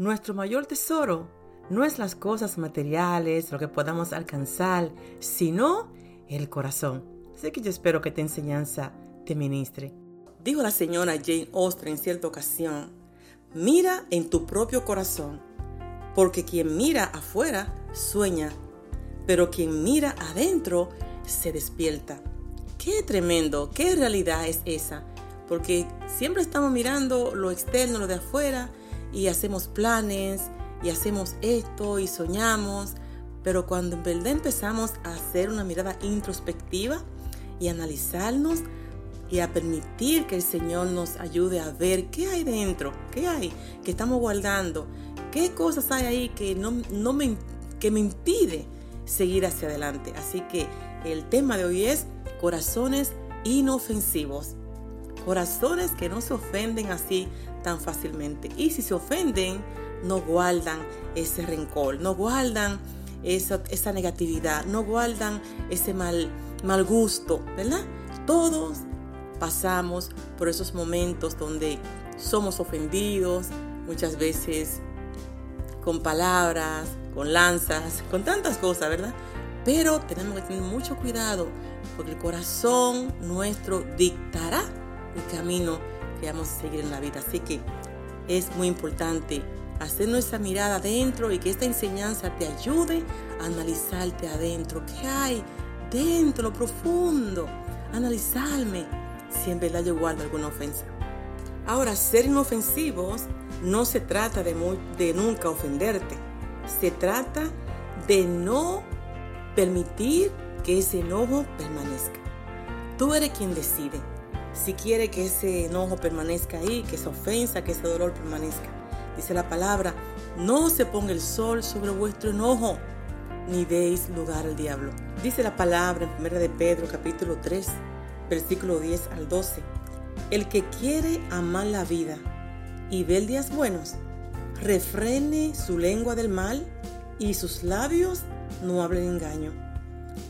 Nuestro mayor tesoro no es las cosas materiales, lo que podamos alcanzar, sino el corazón. Así que yo espero que esta enseñanza te ministre. Dijo la señora Jane Austen en cierta ocasión, mira en tu propio corazón, porque quien mira afuera sueña, pero quien mira adentro se despierta. Qué tremendo, qué realidad es esa, porque siempre estamos mirando lo externo, lo de afuera, y hacemos planes, y hacemos esto, y soñamos, pero cuando en verdad empezamos a hacer una mirada introspectiva y analizarnos, y a permitir que el Señor nos ayude a ver qué hay dentro, qué hay que estamos guardando, qué cosas hay ahí que no, no me, que me impide seguir hacia adelante. Así que el tema de hoy es corazones inofensivos. Corazones que no se ofenden así tan fácilmente. Y si se ofenden, no guardan ese rencor, no guardan esa, esa negatividad, no guardan ese mal, mal gusto, ¿verdad? Todos pasamos por esos momentos donde somos ofendidos, muchas veces con palabras, con lanzas, con tantas cosas, ¿verdad? Pero tenemos que tener mucho cuidado porque el corazón nuestro dictará el camino que vamos a seguir en la vida. Así que es muy importante hacer nuestra mirada adentro y que esta enseñanza te ayude a analizarte adentro. ¿Qué hay dentro, lo profundo? Analizarme si en verdad yo guardo alguna ofensa. Ahora, ser inofensivos no se trata de, de nunca ofenderte. Se trata de no permitir que ese enojo permanezca. Tú eres quien decide si quiere que ese enojo permanezca ahí, que esa ofensa, que ese dolor permanezca. Dice la palabra, no se ponga el sol sobre vuestro enojo, ni deis lugar al diablo. Dice la palabra en 1 de Pedro capítulo 3, versículo 10 al 12. El que quiere amar la vida y ver días buenos, refrene su lengua del mal y sus labios no hablen engaño.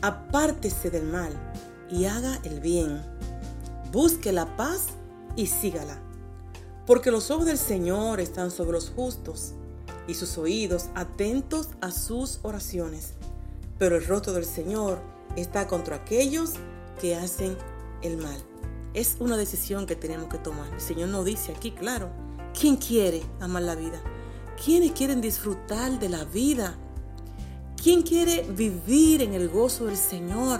Apártese del mal y haga el bien. Busque la paz y sígala. Porque los ojos del Señor están sobre los justos y sus oídos atentos a sus oraciones. Pero el rostro del Señor está contra aquellos que hacen el mal. Es una decisión que tenemos que tomar. El Señor nos dice aquí, claro, ¿quién quiere amar la vida? ¿Quiénes quieren disfrutar de la vida? ¿Quién quiere vivir en el gozo del Señor?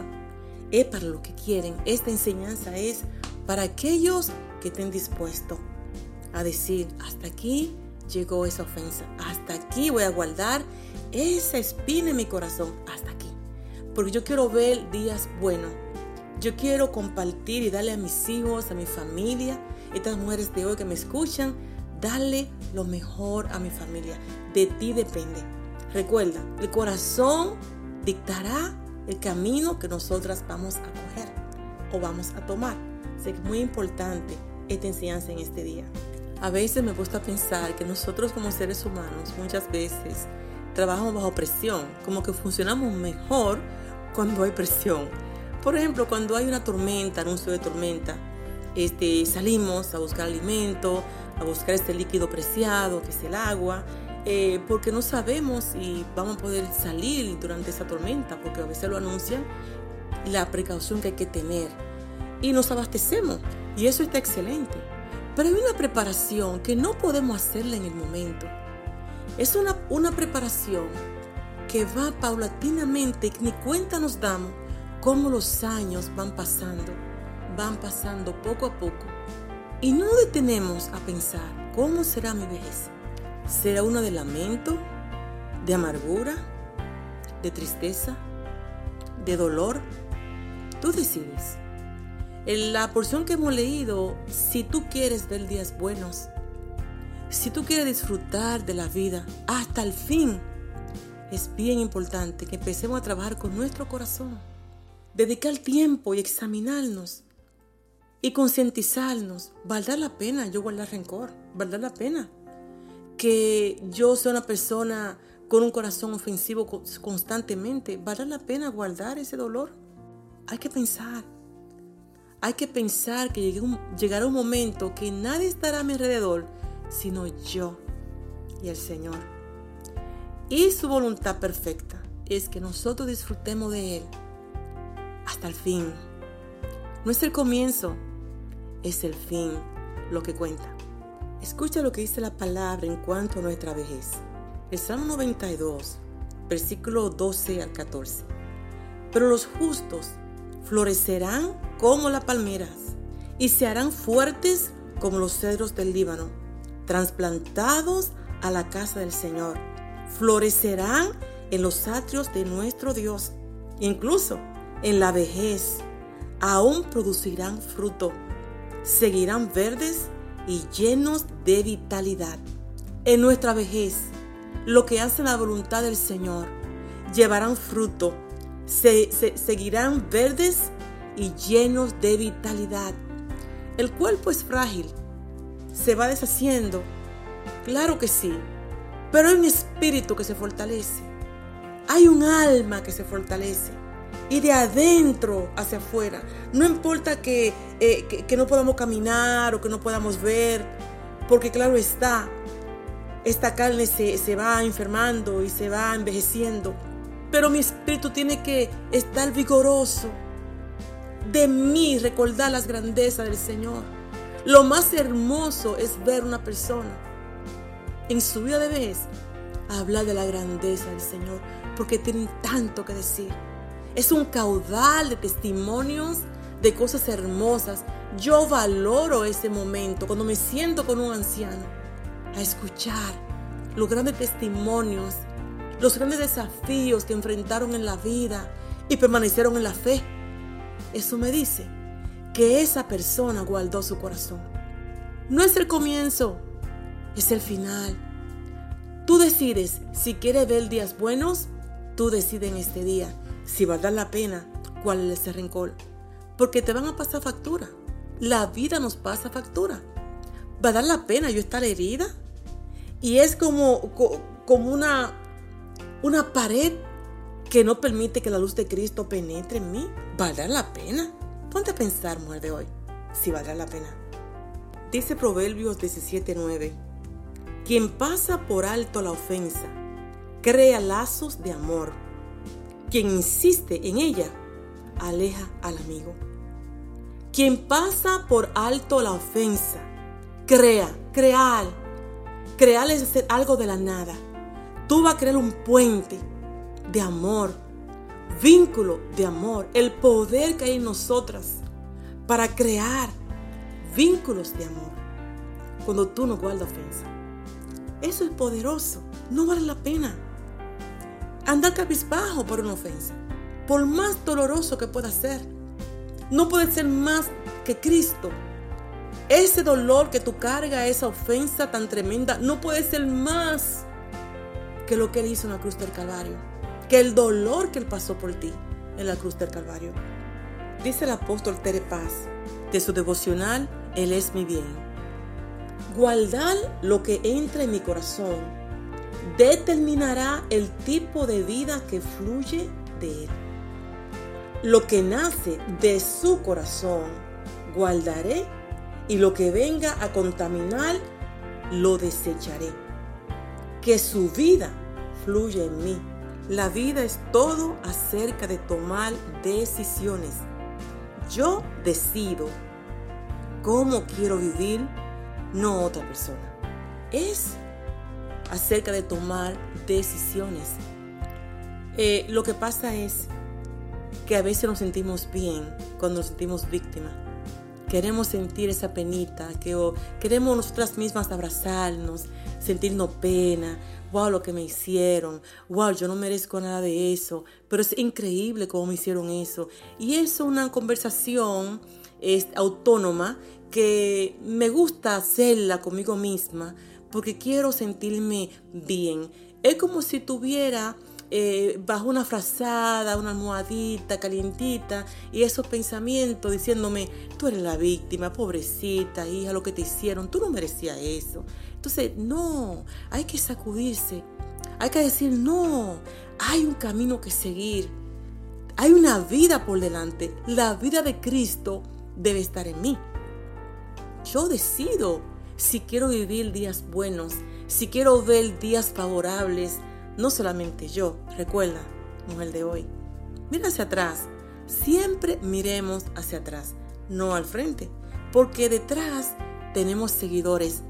Es para lo que quieren. Esta enseñanza es para aquellos que estén dispuestos a decir, hasta aquí llegó esa ofensa, hasta aquí voy a guardar esa espina en mi corazón, hasta aquí. Porque yo quiero ver días buenos, yo quiero compartir y darle a mis hijos, a mi familia, estas mujeres de hoy que me escuchan, darle lo mejor a mi familia. De ti depende. Recuerda, el corazón dictará el camino que nosotras vamos a coger o vamos a tomar. Que es muy importante esta enseñanza en este día. A veces me gusta pensar que nosotros como seres humanos muchas veces trabajamos bajo presión, como que funcionamos mejor cuando hay presión. Por ejemplo, cuando hay una tormenta, anuncio de tormenta, este, salimos a buscar alimento, a buscar este líquido preciado que es el agua, eh, porque no sabemos si vamos a poder salir durante esa tormenta, porque a veces lo anuncian, la precaución que hay que tener. Y nos abastecemos, y eso está excelente. Pero hay una preparación que no podemos hacerla en el momento. Es una, una preparación que va paulatinamente, ni cuenta nos damos cómo los años van pasando, van pasando poco a poco. Y no detenemos a pensar, ¿cómo será mi vejez? ¿Será una de lamento, de amargura, de tristeza, de dolor? Tú decides. En la porción que hemos leído, si tú quieres ver días buenos, si tú quieres disfrutar de la vida hasta el fin, es bien importante que empecemos a trabajar con nuestro corazón dedicar tiempo y examinarnos y concientizarnos. ¿Valdrá la pena yo guardar rencor? ¿Valdrá la pena que yo sea una persona con un corazón ofensivo constantemente? ¿Valdrá la pena guardar ese dolor? Hay que pensar. Hay que pensar que llegará un momento que nadie estará a mi alrededor, sino yo. y al Señor. Y su voluntad perfecta es que nosotros disfrutemos de Él hasta el fin. No es el comienzo, es el fin lo que cuenta. Escucha lo que dice la palabra en cuanto a nuestra vejez. El Salmo 92, versículo 12 al 14. Pero los justos florecerán como las palmeras y se harán fuertes como los cedros del Líbano, trasplantados a la casa del Señor. Florecerán en los atrios de nuestro Dios. Incluso en la vejez aún producirán fruto. Seguirán verdes y llenos de vitalidad. En nuestra vejez, lo que hacen la voluntad del Señor, llevarán fruto, se, seguirán verdes y llenos de vitalidad. El cuerpo es frágil, se va deshaciendo, claro que sí, pero hay un espíritu que se fortalece, hay un alma que se fortalece y de adentro hacia afuera. No importa eh, que, que, no podamos caminar o que no podamos ver, porque claro está, esta carne se, se va enfermando y se va envejeciendo, pero mi espíritu tiene que estar vigoroso. De mí recordar las grandezas del Señor. Lo más hermoso es ver una persona en su vida de vez hablar de la grandeza del Señor, porque tienen tanto que decir. Es un caudal de testimonios de cosas hermosas. Yo valoro ese momento cuando me siento con un anciano a escuchar los grandes testimonios, los grandes desafíos que enfrentaron en la vida y permanecieron en la fe. Eso me dice que esa persona guardó su corazón. No es el comienzo, es el final. Tú decides si quieres ver días buenos, tú decides en este día si va a dar la pena, cuál es ese rencor. Porque te van a pasar factura. La vida nos pasa factura. ¿Va a dar la pena yo estar herida? Y es como, como una, una pared que no permite que la luz de Cristo penetre en mí. ¿Va a dar la pena? Ponte a pensar, mujer de hoy, si valdrá la pena. Dice Proverbios 17:9, quien pasa por alto la ofensa, crea lazos de amor quien insiste en ella, aleja al amigo. Quien pasa por alto la ofensa, crea, crear. Crear es hacer algo de la nada. Tú vas a crear un puente de amor, vínculo de amor, el poder que hay en nosotras para crear vínculos de amor. Cuando tú no guardas ofensa. Eso es poderoso. No vale la pena andar cabizbajo por una ofensa, por más doloroso que pueda ser. No puede ser más que Cristo. Ese dolor que tú cargas, esa ofensa tan tremenda, no puede ser más que lo que Él hizo en la cruz del Calvario, que el dolor que Él pasó por ti en la cruz del Calvario. Dice el apóstol Tere Paz, de su devocional, Él es mi bien. Guardar lo que entra en mi corazón determinará el tipo de vida que fluye de él. Lo que nace de su corazón guardaré y lo que venga a contaminar lo desecharé. Que su vida fluya en mí. La vida es todo acerca de tomar decisiones. Yo decido cómo quiero vivir, no otra persona. Es acerca de tomar decisiones. Eh, lo que pasa es que a veces nos sentimos bien cuando nos sentimos víctimas. Queremos sentir esa penita, que queremos nosotras mismas abrazarnos, sentirnos pena. Wow, lo que me hicieron. Wow, yo no merezco nada de eso. Pero es increíble cómo me hicieron eso. Y es una conversación es, autónoma que me gusta hacerla conmigo misma porque quiero sentirme bien. Es como si tuviera eh, bajo una frazada, una almohadita calientita y esos pensamientos diciéndome, tú eres la víctima, pobrecita, hija, lo que te hicieron, tú no merecías eso. Entonces, no, hay que sacudirse, hay que decir, no, hay un camino que seguir, hay una vida por delante, la vida de Cristo debe estar en mí. Yo decido si quiero vivir días buenos, si quiero ver días favorables, no solamente yo, recuerda, mujer de hoy, mira hacia atrás, siempre miremos hacia atrás, no al frente, porque detrás tenemos seguidores,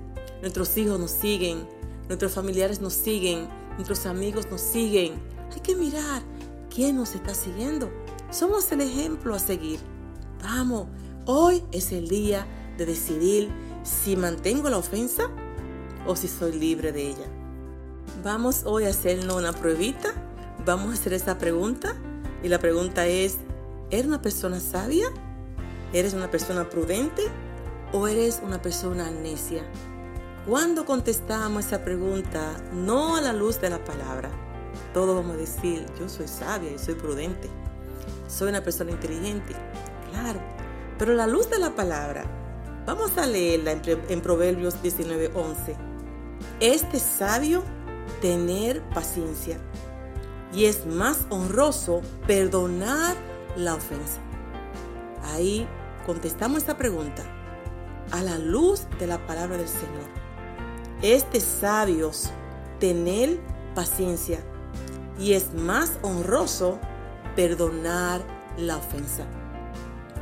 nuestros hijos nos siguen, nuestros familiares nos siguen, nuestros amigos nos siguen. Hay que mirar quién nos está siguiendo. Somos el ejemplo a seguir. Vamos, hoy es el día de decidir si mantengo la ofensa o si soy libre de ella. Vamos hoy a hacernos una pruebita. Vamos a hacer esta pregunta. Y la pregunta es, ¿eres una persona sabia? ¿Eres una persona prudente? ¿O eres una persona necia? Cuando contestamos esa pregunta, no a la luz de la palabra, todos vamos a decir, yo soy sabia y soy prudente. Soy una persona inteligente. Claro. Pero la luz de la palabra, vamos a leerla en, Proverbios 19:11. Este sabio tener paciencia y es más honroso perdonar la ofensa. Ahí contestamos esta pregunta a la luz de la palabra del Señor es sabios tener paciencia y es más honroso perdonar la ofensa.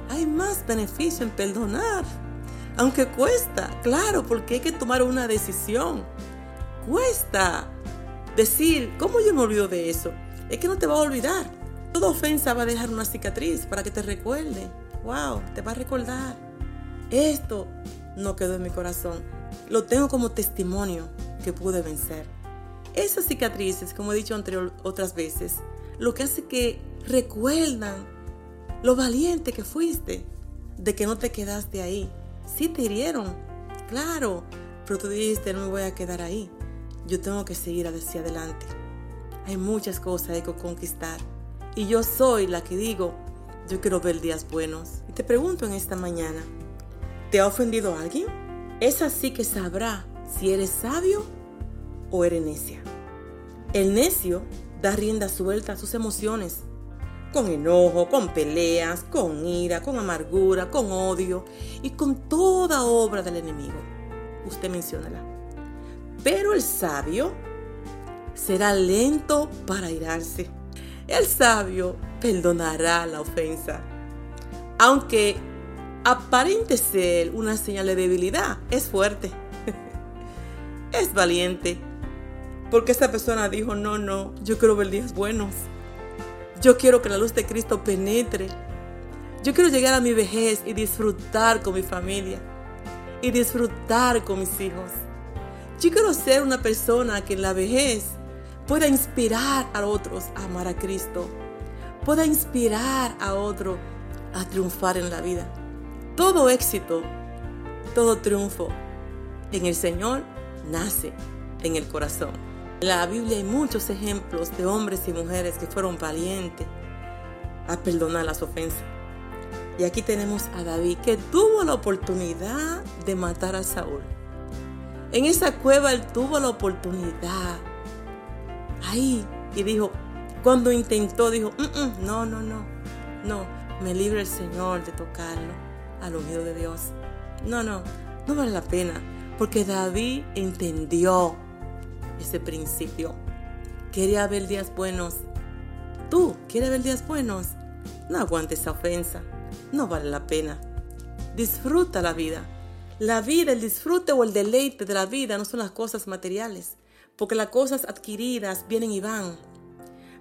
Hay más beneficio en perdonar, aunque cuesta, claro, porque hay que tomar una decisión. Cuesta decir, ¿cómo yo me olvido de eso? Es que no te va a olvidar. Toda ofensa va a dejar una cicatriz para que te recuerde. Wow, te va a recordar. Esto no quedó en mi corazón lo tengo como testimonio que pude vencer. Esas cicatrices, como he dicho anterior, otras veces, lo que hace que recuerdan lo valiente que fuiste, de que no te quedaste ahí. Sí te hirieron, claro, pero tú dijiste, no me voy a quedar ahí. Yo tengo que seguir hacia adelante. Hay muchas cosas que conquistar. Y yo soy la que digo, yo quiero ver días buenos. Y te pregunto en esta mañana, ¿te ha ofendido alguien? es así que sabrá si eres sabio o eres necia. El necio da rienda suelta a sus emociones, con enojo, con peleas, con ira, con amargura, con odio y con toda obra del enemigo. Usted menciónala. Pero el sabio será lento para irarse. El sabio perdonará la ofensa. Aunque aparente ser una señal de debilidad, es fuerte. es valiente. Porque esa persona dijo, no, no, yo quiero ver días buenos. Yo quiero que la luz de Cristo penetre. Yo quiero llegar a mi vejez y disfrutar con mi familia. Y disfrutar con mis hijos. Yo quiero ser una persona que en la vejez pueda inspirar a otros a amar a Cristo. Pueda inspirar a otros a triunfar en la vida todo éxito, todo triunfo en el Señor nace en el corazón. En la Biblia hay muchos ejemplos de hombres y mujeres que fueron valientes a perdonar las ofensas. Y aquí tenemos a David que tuvo la oportunidad de matar a Saúl. En esa cueva él tuvo la oportunidad. Ahí. Y dijo, cuando intentó, dijo, mm, mm, no, no, no, no, me libre el Señor de tocarlo al oído de Dios. No, no, no vale la pena, porque David entendió ese principio. Quería ver días buenos. Tú quieres ver días buenos. No aguantes esa ofensa. No vale la pena. Disfruta la vida. La vida, el disfrute o el deleite de la vida no son las cosas materiales, porque las cosas adquiridas vienen y van.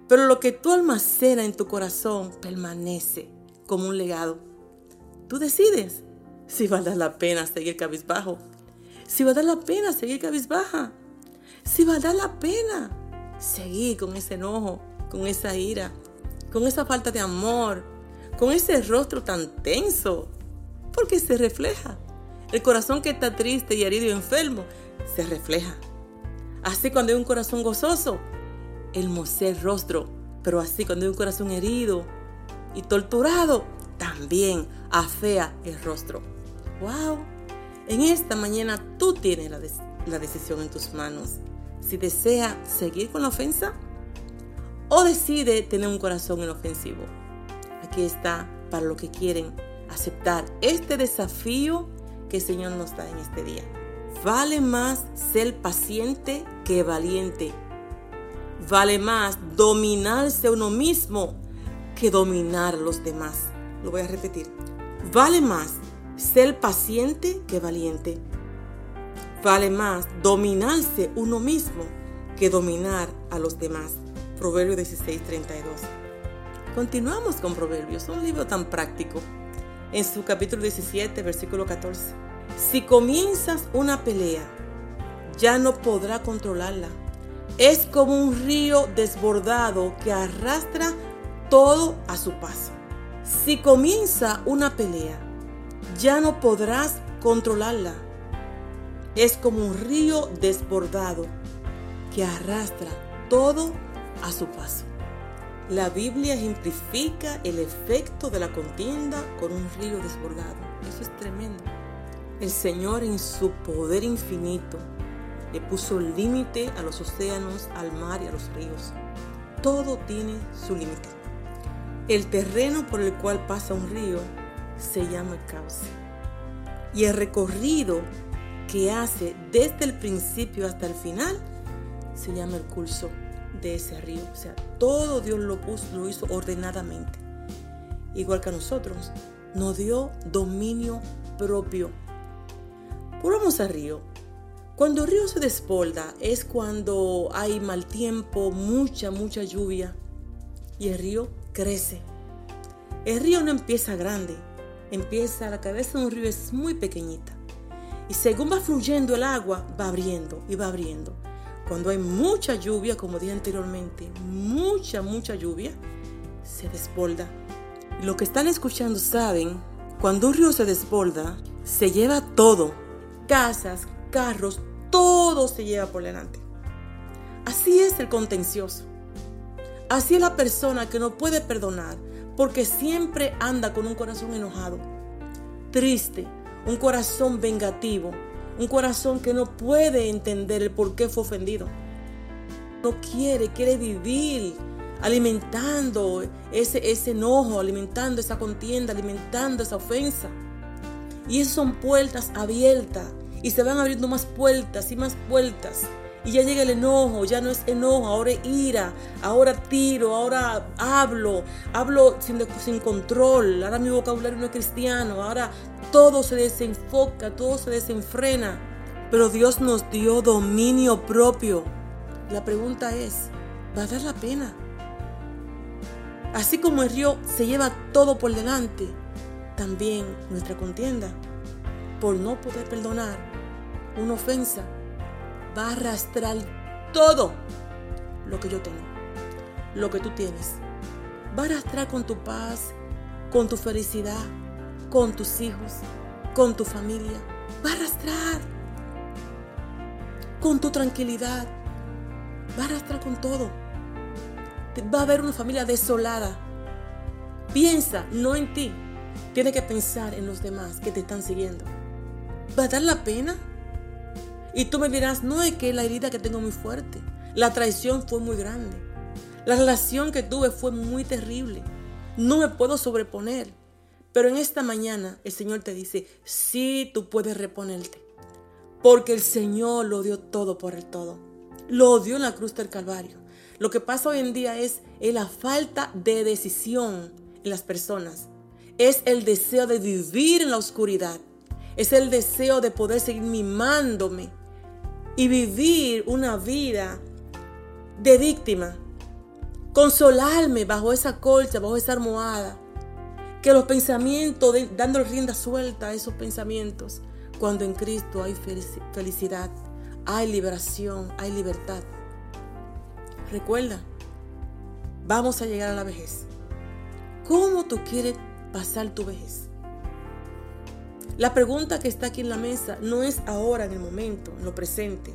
Pero lo que tú almacenas en tu corazón permanece como un legado. Tú decides si vale la pena seguir cabizbajo, si vale la pena seguir cabizbaja, si vale la pena seguir con ese enojo, con esa ira, con esa falta de amor, con ese rostro tan tenso, porque se refleja. El corazón que está triste y herido y enfermo se refleja. Así cuando hay un corazón gozoso, el el rostro, pero así cuando hay un corazón herido y torturado, también afea el rostro. ¡Wow! En esta mañana tú tienes la, la decisión en tus manos. Si desea seguir con la ofensa o decide tener un corazón inofensivo. Aquí está para lo que quieren aceptar este desafío que el Señor nos da en este día. vale más ser paciente que valiente. Vale más dominarse uno mismo que dominar a los demás. Lo voy a repetir. Vale más ser paciente que valiente. Vale más dominarse uno mismo que dominar a los demás. Proverbio 16, 32. Continuamos con Proverbios, un libro tan práctico. En su capítulo 17, versículo 14. Si comienzas una pelea, ya no podrá controlarla. Es como un río desbordado que arrastra todo a su paso. Si comienza una pelea, ya no podrás controlarla. Es como un río desbordado que arrastra todo a su paso. La Biblia ejemplifica el efecto de la contienda con un río desbordado. Eso es tremendo. El Señor en su poder infinito le puso límite a los océanos, al mar y a los ríos. Todo tiene su límite. El terreno por el cual pasa un río se llama cauce. Y el recorrido que hace desde el principio hasta el final se llama el curso de ese río. O sea, todo Dios lo, puso, lo hizo ordenadamente. Igual que a nosotros, nos dio dominio propio. Volvamos al río. Cuando el río se despolda es cuando hay mal tiempo, mucha, mucha lluvia y el río crece. El río no empieza grande, empieza, la cabeza de un río es muy pequeñita. Y según va fluyendo el agua, va abriendo y va abriendo. Cuando hay mucha lluvia, como dije anteriormente, mucha, mucha lluvia, se desborda. Lo que están escuchando saben, cuando un río se desborda, se lleva todo. Casas, carros, todo se lleva por delante. Así es el contencioso. Así es la persona que no puede perdonar porque siempre anda con un corazón enojado, triste, un corazón vengativo, un corazón que no puede entender el por qué fue ofendido. No quiere, quiere vivir alimentando ese, ese enojo, alimentando esa contienda, alimentando esa ofensa. Y esas son puertas abiertas y se van abriendo más puertas y más puertas. Y ya llega el enojo, ya no es enojo, ahora es ira, ahora tiro, ahora hablo, hablo sin, sin control, ahora mi vocabulario no es cristiano, ahora todo se desenfoca, todo se desenfrena. Pero Dios nos dio dominio propio. La pregunta es, ¿va a dar la pena? Así como el río se lleva todo por delante, también nuestra contienda por no poder perdonar una ofensa va a arrastrar todo lo que yo tengo, lo que tú tienes. Va a arrastrar con tu paz, con tu felicidad, con tus hijos, con tu familia. Va a arrastrar con tu tranquilidad. Va a arrastrar con todo. Va a haber una familia desolada. Piensa no en ti. Tienes que pensar en los demás que te están siguiendo. ¿Va a dar la pena? Y tú me dirás, no es que la herida que tengo muy fuerte. La traición fue muy grande. La relación que tuve fue muy terrible. No me puedo sobreponer. Pero en esta mañana el Señor te dice, sí, tú puedes reponerte. Porque el Señor lo dio todo por el todo. Lo dio en la cruz del Calvario. Lo que pasa hoy en día es, la falta de decisión en las personas. Es el deseo de vivir en la oscuridad. Es el deseo de poder seguir mimándome y vivir una vida de víctima. Consolarme bajo esa colcha, bajo esa almohada. Que los pensamientos, dando rienda suelta a esos pensamientos, cuando en Cristo hay felicidad, hay liberación, hay libertad. Recuerda, vamos a llegar a la vejez. ¿Cómo tú quieres pasar tu vejez? La pregunta que está aquí en la mesa no es ahora en el momento, en lo presente.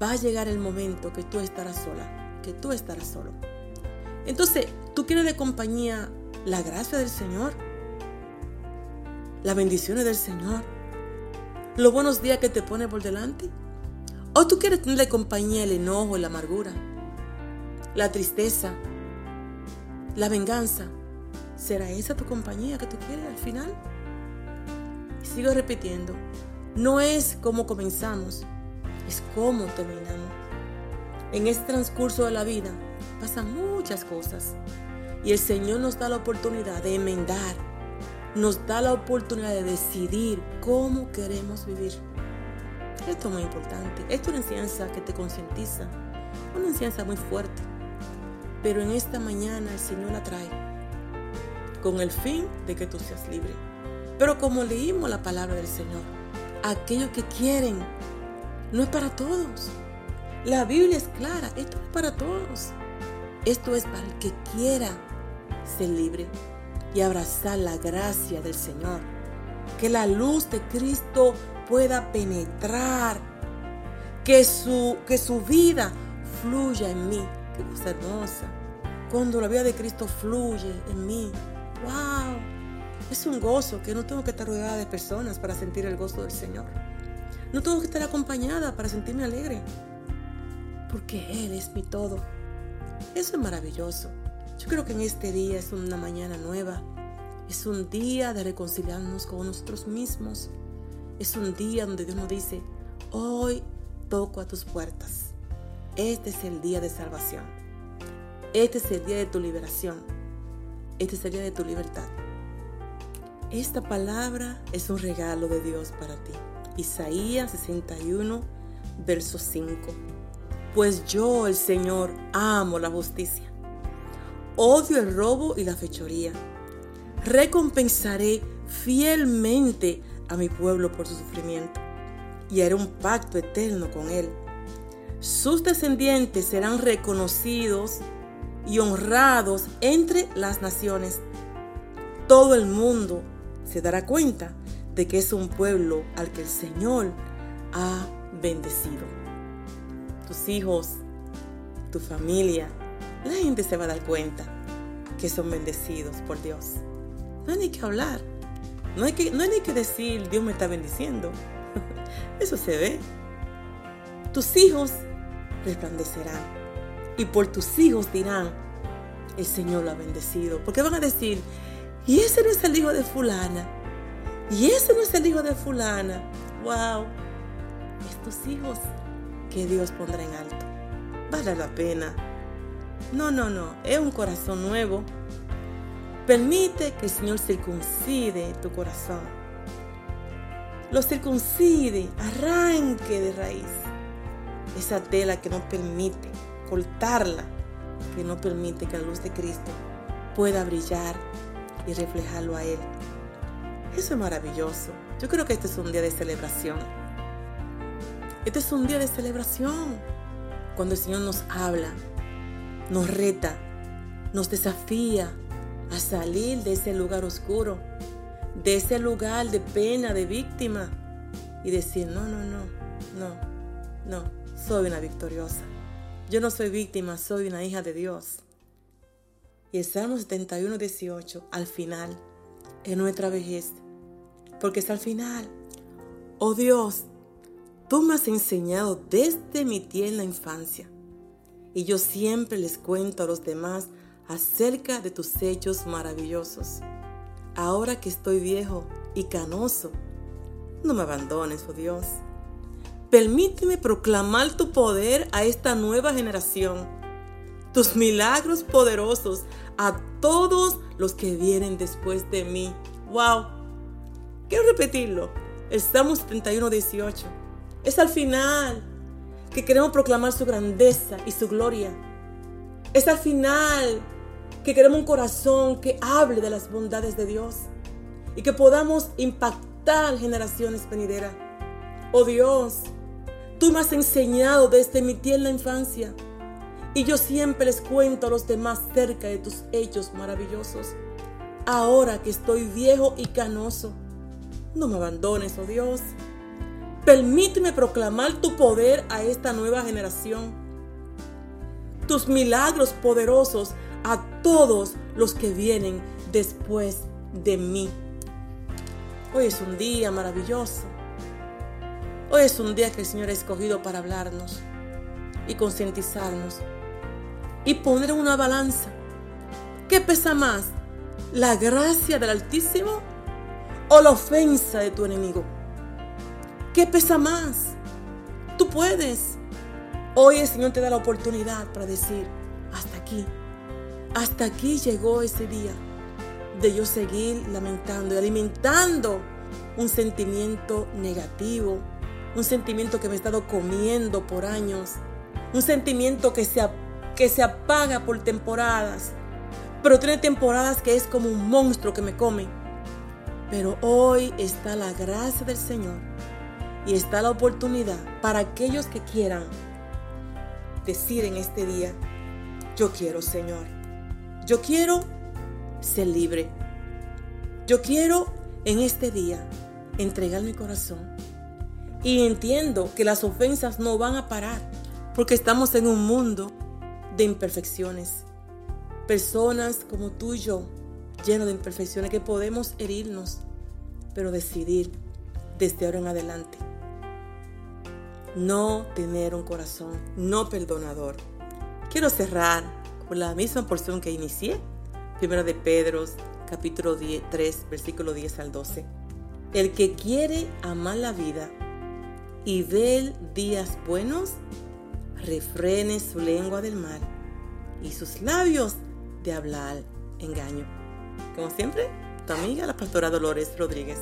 Va a llegar el momento que tú estarás sola, que tú estarás solo. Entonces, ¿tú quieres de compañía la gracia del Señor? ¿Las bendiciones del Señor? ¿Los buenos días que te pone por delante? ¿O tú quieres tener de compañía el enojo, la amargura, la tristeza, la venganza? ¿Será esa tu compañía que tú quieres al final? Sigo repitiendo, no es cómo comenzamos, es cómo terminamos. En este transcurso de la vida pasan muchas cosas y el Señor nos da la oportunidad de enmendar, nos da la oportunidad de decidir cómo queremos vivir. Esto es muy importante. Esto es una enseñanza que te concientiza, una enseñanza muy fuerte. Pero en esta mañana el Señor la trae con el fin de que tú seas libre. Pero como leímos la palabra del Señor, aquellos que quieren no es para todos. La Biblia es clara, esto es para todos. Esto es para el que quiera ser libre y abrazar la gracia del Señor. Que la luz de Cristo pueda penetrar. Que su, que su vida fluya en mí. Qué cosa hermosa. Cuando la vida de Cristo fluye en mí. ¡Wow! Es un gozo que no tengo que estar rodeada de personas para sentir el gozo del Señor. No tengo que estar acompañada para sentirme alegre. Porque Él es mi todo. Eso es maravilloso. Yo creo que en este día es una mañana nueva. Es un día de reconciliarnos con nosotros mismos. Es un día donde Dios nos dice, hoy toco a tus puertas. Este es el día de salvación. Este es el día de tu liberación. Este es el día de tu libertad. Esta palabra es un regalo de Dios para ti. Isaías 61, verso 5. Pues yo, el Señor, amo la justicia. Odio el robo y la fechoría. Recompensaré fielmente a mi pueblo por su sufrimiento y haré un pacto eterno con él. Sus descendientes serán reconocidos y honrados entre las naciones. Todo el mundo se dará cuenta de que es un pueblo al que el Señor ha bendecido. Tus hijos, tu familia, la gente se va a dar cuenta que son bendecidos por Dios. No hay ni que hablar. No hay, que, no hay ni que decir, Dios me está bendiciendo. Eso se ve. Tus hijos resplandecerán. Y por tus hijos dirán, el Señor lo ha bendecido. Porque van a decir, y ese no es el hijo de fulana. Y ese no es el hijo de fulana. Wow. Estos hijos que Dios pondrá en alto. Vale la pena. No, no, no. Es un corazón nuevo. Permite que el Señor circuncide tu corazón. Lo circuncide, arranque de raíz esa tela que no permite cortarla, que no permite que la luz de Cristo pueda brillar y reflejarlo a Él. Eso es maravilloso. Yo creo que este es un día de celebración. Este es un día de celebración. Cuando el Señor nos habla, nos reta, nos desafía a salir de ese lugar oscuro, de ese lugar de pena, de víctima, y decir, no, no, no, no, no, soy una victoriosa. Yo no soy víctima, soy una hija de Dios. Y el Salmo 71, 18, al final, en nuestra vejez, porque es al final. Oh Dios, tú me has enseñado desde mi tierna infancia, y yo siempre les cuento a los demás acerca de tus hechos maravillosos. Ahora que estoy viejo y canoso, no me abandones, oh Dios. Permíteme proclamar tu poder a esta nueva generación tus milagros poderosos a todos los que vienen después de mí. ¡Wow! Quiero repetirlo. Estamos 31, 18. Es al final que queremos proclamar su grandeza y su gloria. Es al final que queremos un corazón que hable de las bondades de Dios y que podamos impactar generaciones venideras. Oh Dios, tú me has enseñado desde mi tierna infancia y yo siempre les cuento a los demás cerca de tus hechos maravillosos. Ahora que estoy viejo y canoso, no me abandones, oh Dios. Permíteme proclamar tu poder a esta nueva generación. Tus milagros poderosos a todos los que vienen después de mí. Hoy es un día maravilloso. Hoy es un día que el Señor ha escogido para hablarnos y concientizarnos y poner una balanza. ¿Qué pesa más? ¿La gracia del Altísimo o la ofensa de tu enemigo? ¿Qué pesa más? Tú puedes. Hoy el Señor te da la oportunidad para decir, hasta aquí, hasta aquí llegó ese día de yo seguir lamentando y alimentando un sentimiento negativo, un sentimiento que me he estado comiendo por años, un sentimiento que se, que se apaga por temporadas, pero tiene temporadas que es como un monstruo que me come. Pero hoy está la gracia del Señor y está la oportunidad para aquellos que quieran decir en este día, yo quiero Señor, yo quiero ser libre, yo quiero en este día entregar mi corazón. Y entiendo que las ofensas no van a parar, porque estamos en un mundo de imperfecciones. Personas como tú y yo, llenos de imperfecciones, que podemos herirnos, pero decidir desde ahora en adelante no tener un corazón no perdonador. Quiero cerrar con la misma porción que inicié, primero de Pedro, capítulo 3, versículo 10 al 12. El que quiere amar la vida y ver días buenos, refrene su lengua del mal y sus labios de hablar engaño. Como siempre, tu amiga la pastora Dolores Rodríguez.